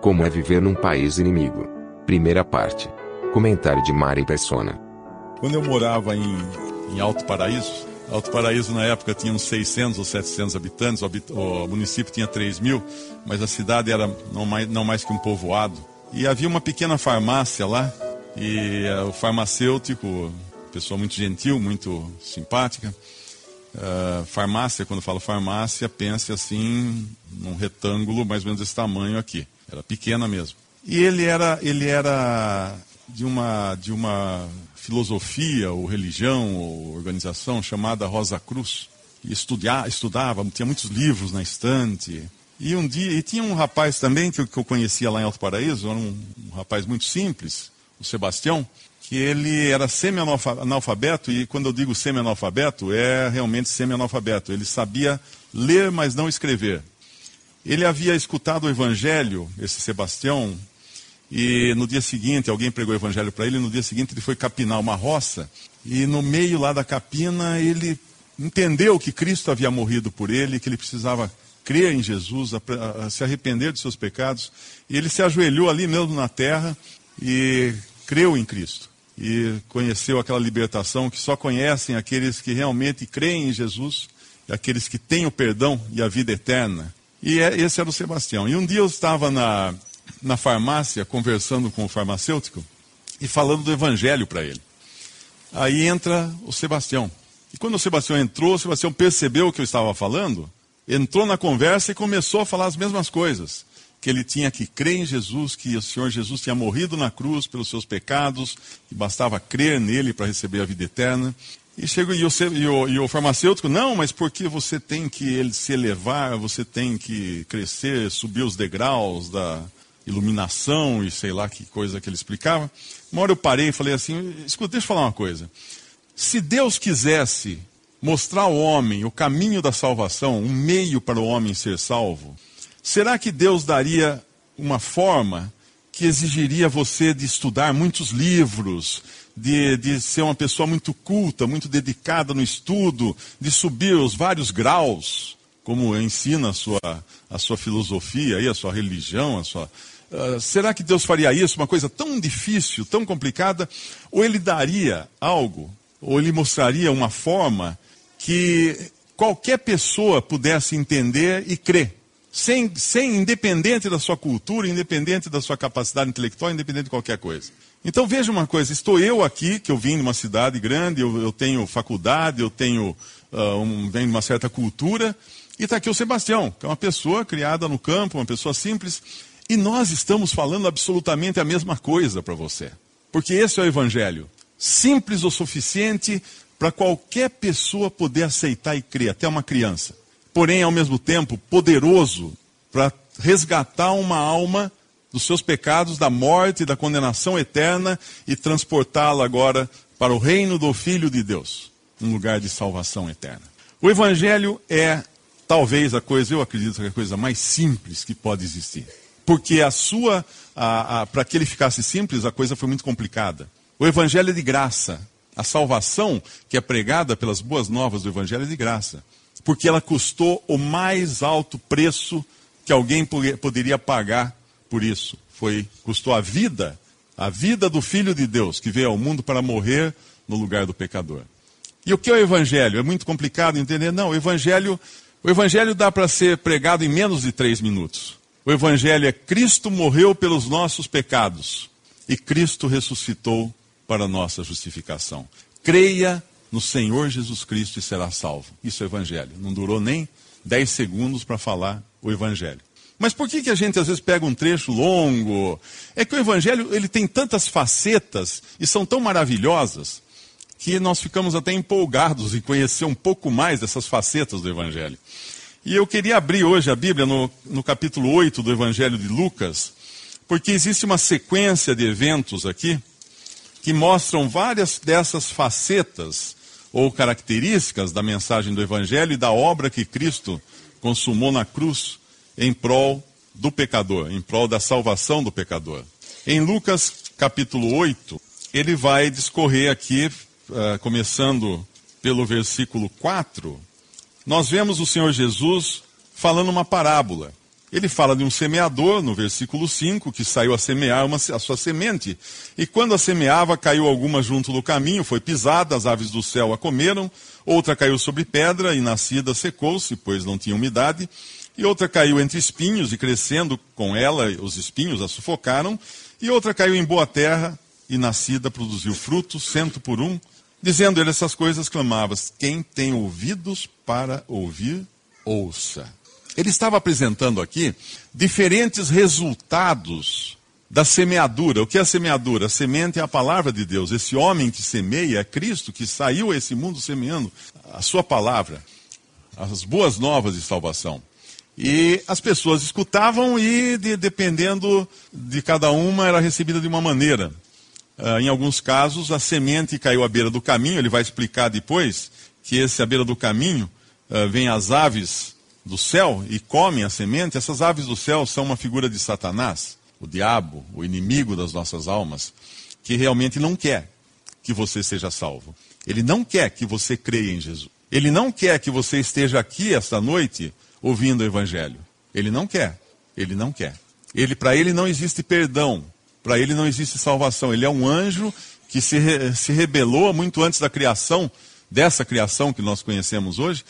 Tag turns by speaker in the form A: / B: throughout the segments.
A: Como é viver num país inimigo? Primeira parte. Comentário de Mari Persona.
B: Quando eu morava em, em Alto Paraíso, Alto Paraíso na época tinha uns 600 ou 700 habitantes, o, habit o município tinha 3 mil, mas a cidade era não mais, não mais que um povoado. E havia uma pequena farmácia lá, e uh, o farmacêutico, pessoa muito gentil, muito simpática, uh, farmácia, quando falo farmácia, pense assim, num retângulo mais ou menos desse tamanho aqui. Era pequena mesmo. E ele era, ele era de uma, de uma filosofia ou religião ou organização chamada Rosa Cruz. E estudia, estudava, tinha muitos livros na estante. E um dia, e tinha um rapaz também que eu, que eu conhecia lá em Alto Paraíso, era um, um rapaz muito simples, o Sebastião, que ele era semi-analfabeto, e quando eu digo semi-analfabeto, é realmente semi-analfabeto. Ele sabia ler, mas não escrever. Ele havia escutado o evangelho, esse Sebastião, e no dia seguinte, alguém pregou o evangelho para ele, e no dia seguinte ele foi capinar uma roça, e no meio lá da capina ele entendeu que Cristo havia morrido por ele, que ele precisava crer em Jesus, a, a, se arrepender de seus pecados, e ele se ajoelhou ali mesmo na terra e creu em Cristo. E conheceu aquela libertação que só conhecem aqueles que realmente creem em Jesus, aqueles que têm o perdão e a vida eterna. E é, esse era o Sebastião. E um dia eu estava na, na farmácia conversando com o farmacêutico e falando do evangelho para ele. Aí entra o Sebastião. E quando o Sebastião entrou, o Sebastião percebeu o que eu estava falando, entrou na conversa e começou a falar as mesmas coisas. Que ele tinha que crer em Jesus, que o Senhor Jesus tinha morrido na cruz pelos seus pecados, que bastava crer nele para receber a vida eterna. E, chega, e, o, e, o, e o farmacêutico, não, mas porque você tem que ele se elevar, você tem que crescer, subir os degraus da iluminação e sei lá que coisa que ele explicava. Uma hora eu parei e falei assim, escuta, deixa eu falar uma coisa. Se Deus quisesse mostrar ao homem o caminho da salvação, um meio para o homem ser salvo, será que Deus daria uma forma que exigiria você de estudar muitos livros, de, de ser uma pessoa muito culta, muito dedicada no estudo, de subir os vários graus, como ensina a sua, a sua filosofia, a sua religião, a sua, Uh, será que Deus faria isso, uma coisa tão difícil, tão complicada? Ou ele daria algo, ou ele mostraria uma forma que qualquer pessoa pudesse entender e crer? Sem, sem, independente da sua cultura, independente da sua capacidade intelectual, independente de qualquer coisa. Então veja uma coisa, estou eu aqui, que eu vim de uma cidade grande, eu, eu tenho faculdade, eu tenho uh, um, venho de uma certa cultura, e está aqui o Sebastião, que é uma pessoa criada no campo, uma pessoa simples, e nós estamos falando absolutamente a mesma coisa para você. Porque esse é o Evangelho. Simples o suficiente para qualquer pessoa poder aceitar e crer, até uma criança. Porém, ao mesmo tempo, poderoso para resgatar uma alma dos seus pecados, da morte da condenação eterna e transportá-la agora para o reino do Filho de Deus, um lugar de salvação eterna. O Evangelho é talvez a coisa, eu acredito que é a coisa mais simples que pode existir. Porque a sua, para que ele ficasse simples, a coisa foi muito complicada. O Evangelho é de graça. A salvação que é pregada pelas boas novas do Evangelho é de graça. Porque ela custou o mais alto preço que alguém poderia pagar por isso. Foi custou a vida, a vida do Filho de Deus que veio ao mundo para morrer no lugar do pecador. E o que é o Evangelho? É muito complicado entender? Não, o Evangelho, o Evangelho dá para ser pregado em menos de três minutos. O Evangelho é Cristo morreu pelos nossos pecados e Cristo ressuscitou para nossa justificação. Creia no Senhor Jesus Cristo e será salvo. Isso é Evangelho. Não durou nem dez segundos para falar o Evangelho. Mas por que, que a gente às vezes pega um trecho longo? É que o Evangelho ele tem tantas facetas e são tão maravilhosas que nós ficamos até empolgados em conhecer um pouco mais dessas facetas do Evangelho. E eu queria abrir hoje a Bíblia no, no capítulo 8 do Evangelho de Lucas, porque existe uma sequência de eventos aqui que mostram várias dessas facetas ou características da mensagem do Evangelho e da obra que Cristo consumou na cruz em prol do pecador, em prol da salvação do pecador. Em Lucas capítulo 8, ele vai discorrer aqui, uh, começando pelo versículo 4, nós vemos o Senhor Jesus falando uma parábola. Ele fala de um semeador, no versículo 5, que saiu a semear uma, a sua semente. E quando a semeava, caiu alguma junto do caminho, foi pisada, as aves do céu a comeram. Outra caiu sobre pedra, e nascida secou-se, pois não tinha umidade. E outra caiu entre espinhos, e crescendo com ela, os espinhos a sufocaram. E outra caiu em boa terra, e nascida produziu fruto, cento por um. Dizendo ele essas coisas, clamava: Quem tem ouvidos para ouvir, ouça. Ele estava apresentando aqui diferentes resultados da semeadura. O que é a semeadura? A semente é a palavra de Deus. Esse homem que semeia é Cristo, que saiu a esse mundo semeando a sua palavra, as boas novas de salvação. E as pessoas escutavam e, de, dependendo de cada uma, era recebida de uma maneira. Uh, em alguns casos, a semente caiu à beira do caminho, ele vai explicar depois que esse à beira do caminho uh, vem as aves do céu e comem a semente, essas aves do céu são uma figura de Satanás, o diabo, o inimigo das nossas almas, que realmente não quer que você seja salvo. Ele não quer que você creia em Jesus. Ele não quer que você esteja aqui esta noite ouvindo o evangelho. Ele não quer. Ele não quer. Ele para ele não existe perdão. Para ele não existe salvação. Ele é um anjo que se, se rebelou muito antes da criação, dessa criação que nós conhecemos hoje,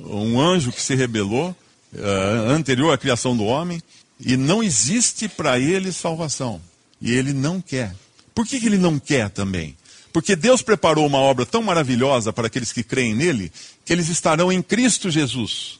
B: um anjo que se rebelou uh, anterior à criação do homem, e não existe para ele salvação. E ele não quer. Por que, que ele não quer também? Porque Deus preparou uma obra tão maravilhosa para aqueles que creem nele, que eles estarão em Cristo Jesus.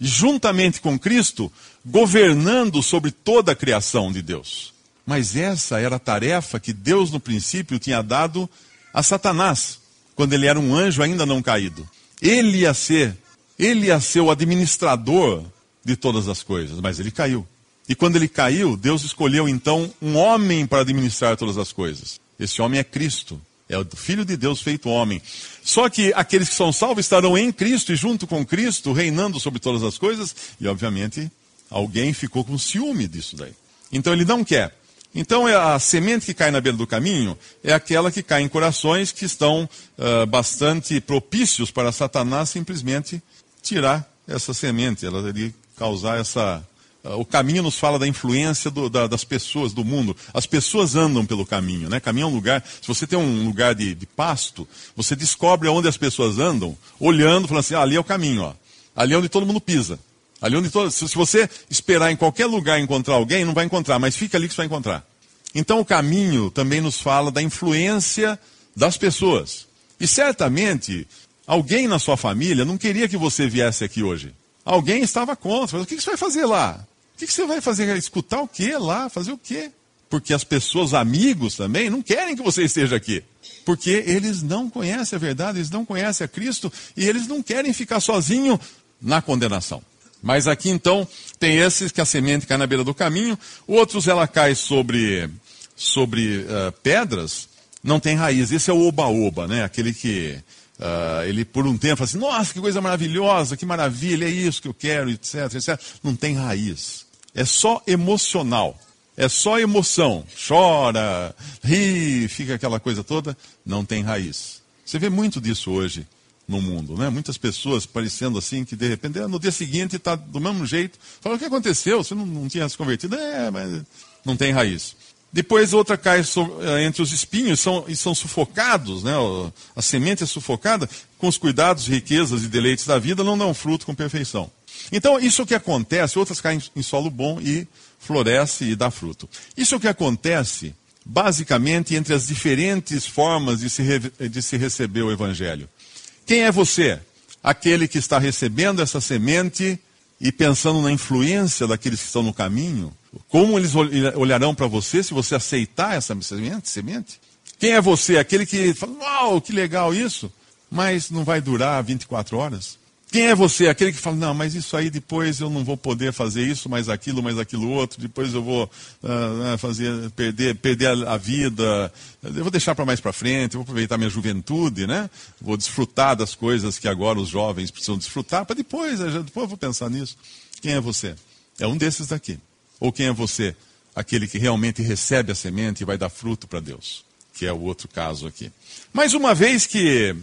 B: Juntamente com Cristo, governando sobre toda a criação de Deus. Mas essa era a tarefa que Deus, no princípio, tinha dado a Satanás, quando ele era um anjo ainda não caído. Ele ia ser, ele ia ser o administrador de todas as coisas, mas ele caiu. E quando ele caiu, Deus escolheu então um homem para administrar todas as coisas. Esse homem é Cristo. É o Filho de Deus feito homem. Só que aqueles que são salvos estarão em Cristo e junto com Cristo, reinando sobre todas as coisas. E obviamente, alguém ficou com ciúme disso daí. Então ele não quer. Então, é a semente que cai na beira do caminho é aquela que cai em corações que estão uh, bastante propícios para Satanás simplesmente tirar essa semente, ela iria causar essa. Uh, o caminho nos fala da influência do, da, das pessoas, do mundo. As pessoas andam pelo caminho, né? Caminho é um lugar. Se você tem um lugar de, de pasto, você descobre onde as pessoas andam, olhando, falando assim: ah, ali é o caminho, ó. ali é onde todo mundo pisa. Ali onde todo, se, você esperar em qualquer lugar encontrar alguém, não vai encontrar, mas fica ali que você vai encontrar. Então o caminho também nos fala da influência das pessoas. E certamente, alguém na sua família não queria que você viesse aqui hoje. Alguém estava contra. O que você vai fazer lá? O que você vai fazer? Escutar o que lá? Fazer o quê? Porque as pessoas, amigos também, não querem que você esteja aqui. Porque eles não conhecem a verdade, eles não conhecem a Cristo e eles não querem ficar sozinhos na condenação. Mas aqui então tem esses que a semente cai na beira do caminho, outros ela cai sobre, sobre uh, pedras, não tem raiz. Esse é o oba-oba, né? Aquele que uh, ele por um tempo fala assim, nossa, que coisa maravilhosa, que maravilha, é isso que eu quero, etc, etc. Não tem raiz. É só emocional. É só emoção. Chora, ri, fica aquela coisa toda. Não tem raiz. Você vê muito disso hoje no mundo, né? Muitas pessoas parecendo assim que de repente no dia seguinte está do mesmo jeito. Fala, o que aconteceu? Você não, não, tinha se convertido? É, mas não tem raiz. Depois outra cai eh, entre os espinhos são, e são sufocados, né? A semente é sufocada com os cuidados, riquezas e deleites da vida, não dão fruto com perfeição. Então, isso o que acontece, outras caem em solo bom e floresce e dá fruto. Isso o que acontece, basicamente, entre as diferentes formas de se, de se receber o Evangelho. Quem é você? Aquele que está recebendo essa semente e pensando na influência daqueles que estão no caminho? Como eles olharão para você se você aceitar essa semente? Quem é você? Aquele que fala, uau, que legal isso, mas não vai durar 24 horas? Quem é você? Aquele que fala, não, mas isso aí depois eu não vou poder fazer isso, mais aquilo, mais aquilo outro, depois eu vou uh, fazer, perder, perder a, vida, eu vou deixar para mais para frente, vou aproveitar minha juventude, né? Vou desfrutar das coisas que agora os jovens precisam desfrutar, para depois, depois eu vou pensar nisso. Quem é você? É um desses daqui. Ou quem é você? Aquele que realmente recebe a semente e vai dar fruto para Deus, que é o outro caso aqui. Mas uma vez que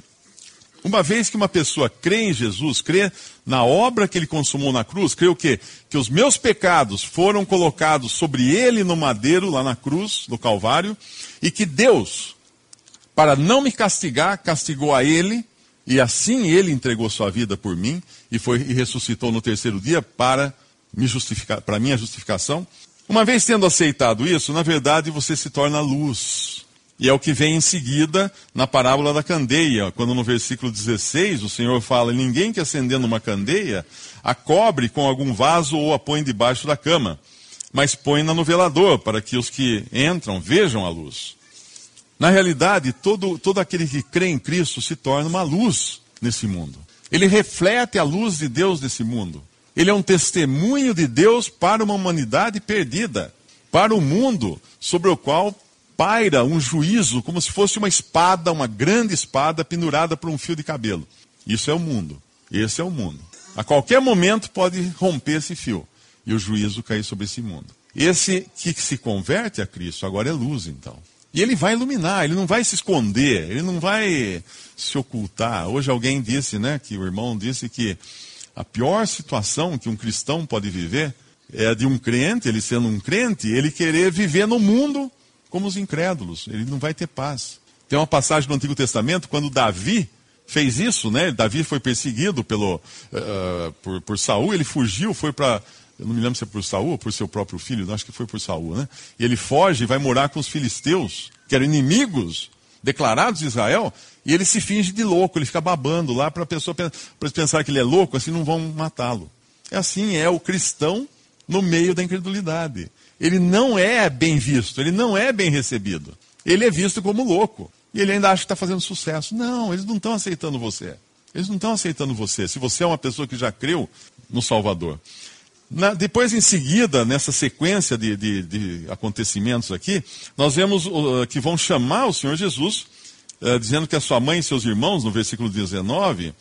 B: uma vez que uma pessoa crê em Jesus, crê na obra que ele consumou na cruz, crê o quê? Que os meus pecados foram colocados sobre ele no madeiro, lá na cruz, no Calvário, e que Deus, para não me castigar, castigou a ele, e assim ele entregou sua vida por mim, e, foi, e ressuscitou no terceiro dia para me justificar, para minha justificação. Uma vez tendo aceitado isso, na verdade você se torna luz. E é o que vem em seguida na parábola da candeia, quando no versículo 16 o Senhor fala: Ninguém que acendendo uma candeia a cobre com algum vaso ou a põe debaixo da cama, mas põe-na no velador, para que os que entram vejam a luz. Na realidade, todo, todo aquele que crê em Cristo se torna uma luz nesse mundo. Ele reflete a luz de Deus nesse mundo. Ele é um testemunho de Deus para uma humanidade perdida, para o mundo sobre o qual paira um juízo como se fosse uma espada, uma grande espada pendurada por um fio de cabelo. Isso é o mundo. Esse é o mundo. A qualquer momento pode romper esse fio e o juízo cair sobre esse mundo. Esse que se converte a Cristo agora é luz, então. E ele vai iluminar, ele não vai se esconder, ele não vai se ocultar. Hoje alguém disse, né, que o irmão disse que a pior situação que um cristão pode viver é a de um crente, ele sendo um crente, ele querer viver no mundo como os incrédulos, ele não vai ter paz. Tem uma passagem no Antigo Testamento, quando Davi fez isso, né? Davi foi perseguido pelo, uh, por, por Saul, ele fugiu, foi para. Eu não me lembro se é por Saul ou por seu próprio filho, acho que foi por Saul, né? E ele foge e vai morar com os filisteus, que eram inimigos declarados de Israel, e ele se finge de louco, ele fica babando lá para a pessoa pensar que ele é louco, assim não vão matá-lo. É assim, é o cristão no meio da incredulidade ele não é bem visto, ele não é bem recebido. Ele é visto como louco. E ele ainda acha que está fazendo sucesso. Não, eles não estão aceitando você. Eles não estão aceitando você. Se você é uma pessoa que já creu no Salvador. Na, depois, em seguida, nessa sequência de, de, de acontecimentos aqui, nós vemos uh, que vão chamar o Senhor Jesus, uh, dizendo que a sua mãe e seus irmãos, no versículo 19,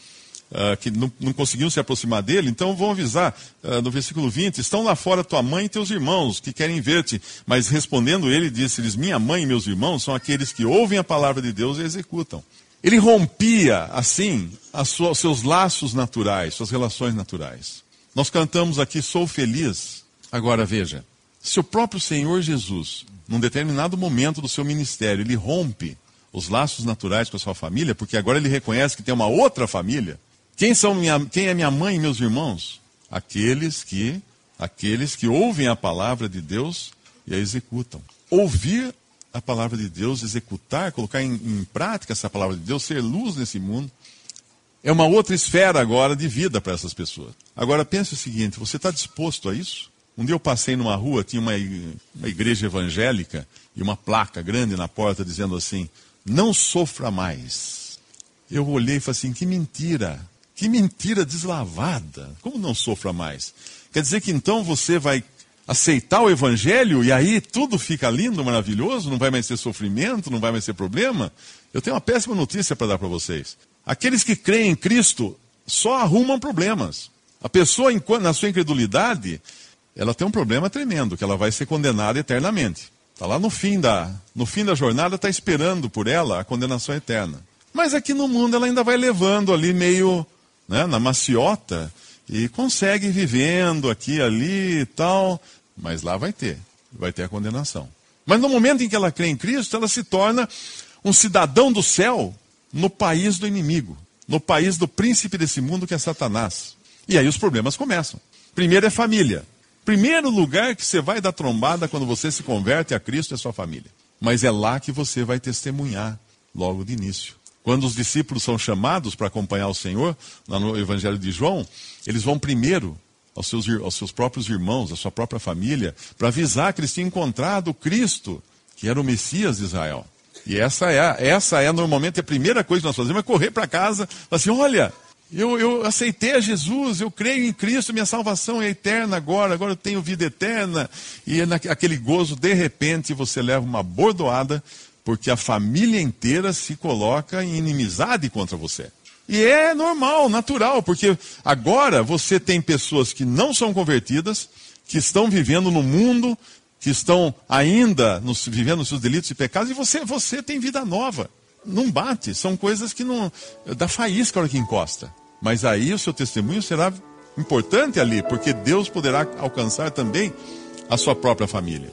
B: uh, que não, não, conseguiam se aproximar dele, então vão avisar uh, no versículo 20: Estão lá fora tua mãe e teus irmãos que querem ver-te. Mas respondendo ele, disse-lhes: Minha mãe e meus irmãos são aqueles que ouvem a palavra de Deus e executam. Ele rompia, assim, os seus laços naturais, suas relações naturais. Nós cantamos aqui, sou feliz. Agora veja, se o próprio Senhor Jesus, num determinado momento do seu ministério, ele rompe os laços naturais com a sua família, porque agora ele reconhece que tem uma outra família, quem, são minha, quem é minha mãe e meus irmãos? Aqueles que, aqueles que ouvem a palavra de Deus e a executam. Ouvir a palavra de Deus, executar, colocar em, em prática essa palavra de Deus, ser luz nesse mundo, é uma outra esfera agora de vida para essas pessoas. Agora pense o seguinte: você está disposto a isso? Um dia eu passei numa rua, tinha uma, uma igreja evangélica e uma placa grande na porta dizendo assim: Não sofra mais. Eu olhei e falei assim: Que mentira! Que mentira deslavada. Como não sofra mais? Quer dizer que então você vai aceitar o evangelho e aí tudo fica lindo, maravilhoso, não vai mais ser sofrimento, não vai mais ser problema? Eu tenho uma péssima notícia para dar para vocês. Aqueles que creem em Cristo só arrumam problemas. A pessoa, na sua incredulidade, ela tem um problema tremendo, que ela vai ser condenada eternamente. Está lá no fim da, no fim da jornada, está esperando por ela a condenação eterna. Mas aqui no mundo ela ainda vai levando ali meio né, na maciota e consegue vivendo aqui, ali e tal, mas lá vai ter, vai ter a condenação. Mas no momento em que ela crê em Cristo, ela se torna um cidadão do céu no país do inimigo, no país do príncipe desse mundo que é Satanás. E aí os problemas começam. Primeiro é família. Primeiro lugar que você vai dar trombada quando você se converte a Cristo é sua família. Mas é lá que você vai testemunhar logo de início. Quando os discípulos são chamados para acompanhar o Senhor, no Evangelho de João, eles vão primeiro aos seus, aos seus próprios irmãos, à sua própria família, para avisar que eles tinham encontrado Cristo, que era o Messias de Israel. E essa é, essa é normalmente a primeira coisa que nós fazemos, é correr para casa assim, olha, Eu, eu aceitei a Jesus, eu creio em Cristo, minha salvação é eterna agora, agora eu tenho vida eterna. E é aquele gozo, de repente, você leva uma bordoada, porque a família inteira se coloca em inimizade contra você. E é normal, natural, porque agora você tem pessoas que não são convertidas, que estão vivendo no mundo, que estão ainda nos, vivendo seus delitos e pecados, e você, você tem vida nova. Não bate, são coisas que não. dá faísca a hora que encosta. Mas aí o seu testemunho será importante ali, porque Deus poderá alcançar também a sua própria família.